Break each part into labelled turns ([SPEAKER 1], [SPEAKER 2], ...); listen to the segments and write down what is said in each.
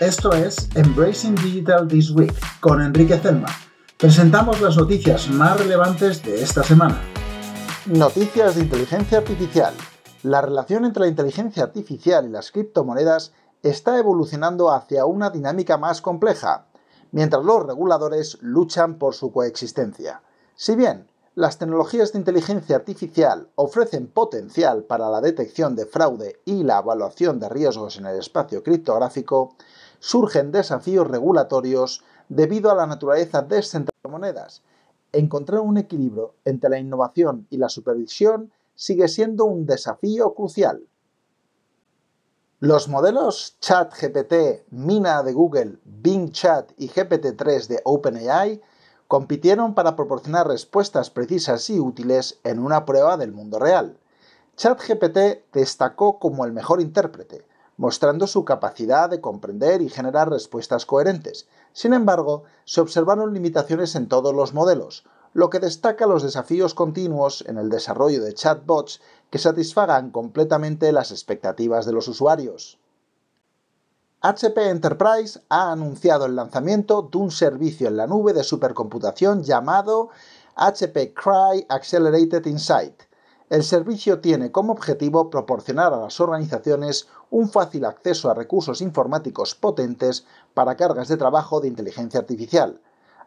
[SPEAKER 1] Esto es Embracing Digital This Week con Enrique Zelma. Presentamos las noticias más relevantes de esta semana.
[SPEAKER 2] Noticias de inteligencia artificial. La relación entre la inteligencia artificial y las criptomonedas está evolucionando hacia una dinámica más compleja, mientras los reguladores luchan por su coexistencia. Si bien las tecnologías de inteligencia artificial ofrecen potencial para la detección de fraude y la evaluación de riesgos en el espacio criptográfico, surgen desafíos regulatorios debido a la naturaleza descentralizada de monedas. Encontrar un equilibrio entre la innovación y la supervisión sigue siendo un desafío crucial. Los modelos ChatGPT, Mina de Google, Bing Chat y GPT-3 de OpenAI compitieron para proporcionar respuestas precisas y útiles en una prueba del mundo real. ChatGPT destacó como el mejor intérprete, mostrando su capacidad de comprender y generar respuestas coherentes. Sin embargo, se observaron limitaciones en todos los modelos, lo que destaca los desafíos continuos en el desarrollo de chatbots que satisfagan completamente las expectativas de los usuarios. HP Enterprise ha anunciado el lanzamiento de un servicio en la nube de supercomputación llamado HP Cry Accelerated Insight. El servicio tiene como objetivo proporcionar a las organizaciones un fácil acceso a recursos informáticos potentes para cargas de trabajo de inteligencia artificial.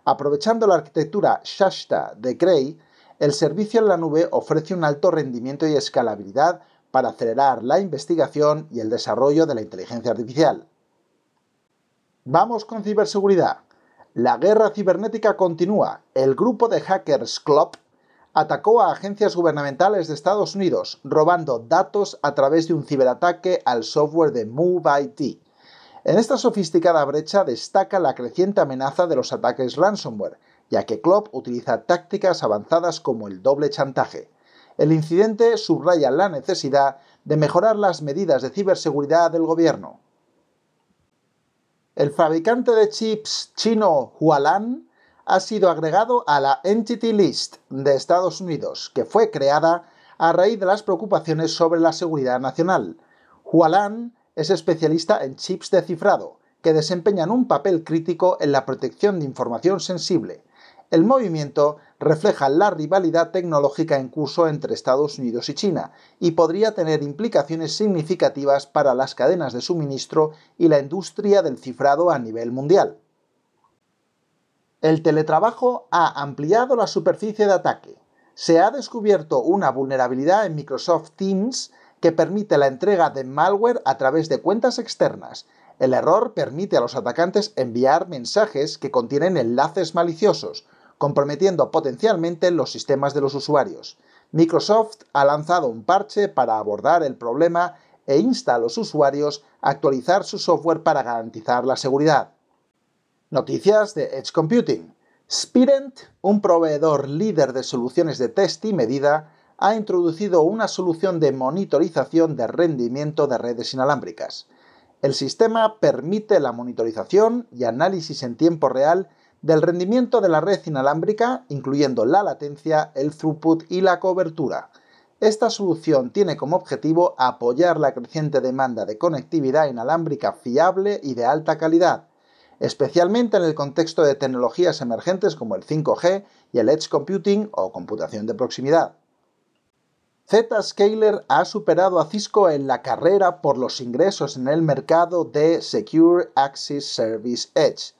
[SPEAKER 2] Aprovechando la arquitectura Shasta de Cray, el servicio en la nube ofrece un alto rendimiento y escalabilidad para acelerar la investigación y el desarrollo de la inteligencia artificial. Vamos con ciberseguridad. La guerra cibernética continúa. El grupo de hackers Clop atacó a agencias gubernamentales de Estados Unidos, robando datos a través de un ciberataque al software de MoveIT. En esta sofisticada brecha destaca la creciente amenaza de los ataques ransomware, ya que Clop utiliza tácticas avanzadas como el doble chantaje. El incidente subraya la necesidad de mejorar las medidas de ciberseguridad del gobierno. El fabricante de chips chino Hualan ha sido agregado a la Entity List de Estados Unidos, que fue creada a raíz de las preocupaciones sobre la seguridad nacional. Hualan es especialista en chips de cifrado, que desempeñan un papel crítico en la protección de información sensible. El movimiento refleja la rivalidad tecnológica en curso entre Estados Unidos y China y podría tener implicaciones significativas para las cadenas de suministro y la industria del cifrado a nivel mundial. El teletrabajo ha ampliado la superficie de ataque. Se ha descubierto una vulnerabilidad en Microsoft Teams que permite la entrega de malware a través de cuentas externas. El error permite a los atacantes enviar mensajes que contienen enlaces maliciosos, comprometiendo potencialmente los sistemas de los usuarios. Microsoft ha lanzado un parche para abordar el problema e insta a los usuarios a actualizar su software para garantizar la seguridad. Noticias de Edge Computing. Spirent, un proveedor líder de soluciones de test y medida, ha introducido una solución de monitorización de rendimiento de redes inalámbricas. El sistema permite la monitorización y análisis en tiempo real del rendimiento de la red inalámbrica, incluyendo la latencia, el throughput y la cobertura. Esta solución tiene como objetivo apoyar la creciente demanda de conectividad inalámbrica fiable y de alta calidad, especialmente en el contexto de tecnologías emergentes como el 5G y el Edge Computing o computación de proximidad. Zscaler ha superado a Cisco en la carrera por los ingresos en el mercado de Secure Access Service Edge,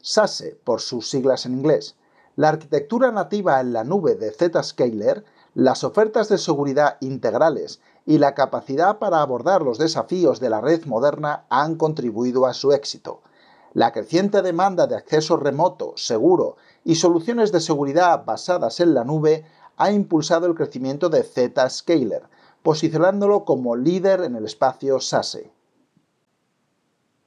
[SPEAKER 2] SASE por sus siglas en inglés. La arquitectura nativa en la nube de Zscaler, las ofertas de seguridad integrales y la capacidad para abordar los desafíos de la red moderna han contribuido a su éxito. La creciente demanda de acceso remoto, seguro y soluciones de seguridad basadas en la nube ha impulsado el crecimiento de Zscaler, posicionándolo como líder en el espacio SASE.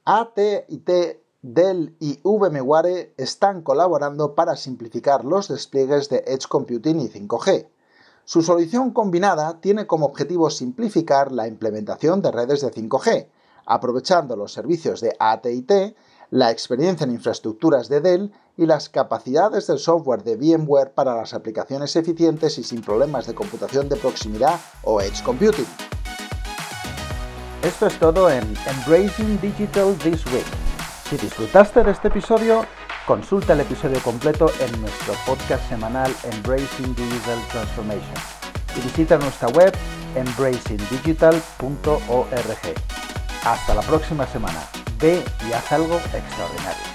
[SPEAKER 2] AT&T Dell y VMware están colaborando para simplificar los despliegues de Edge Computing y 5G. Su solución combinada tiene como objetivo simplificar la implementación de redes de 5G, aprovechando los servicios de AT&T, la experiencia en infraestructuras de Dell y las capacidades del software de VMware para las aplicaciones eficientes y sin problemas de computación de proximidad o Edge Computing.
[SPEAKER 3] Esto es todo en Embracing Digital This Week
[SPEAKER 2] Si disfrutaste de este episodio, consulta el episodio completo en nuestro podcast semanal Embracing Digital Transformation y visita nuestra web embracingdigital.org. Hasta la próxima semana. Ve y haz algo extraordinario.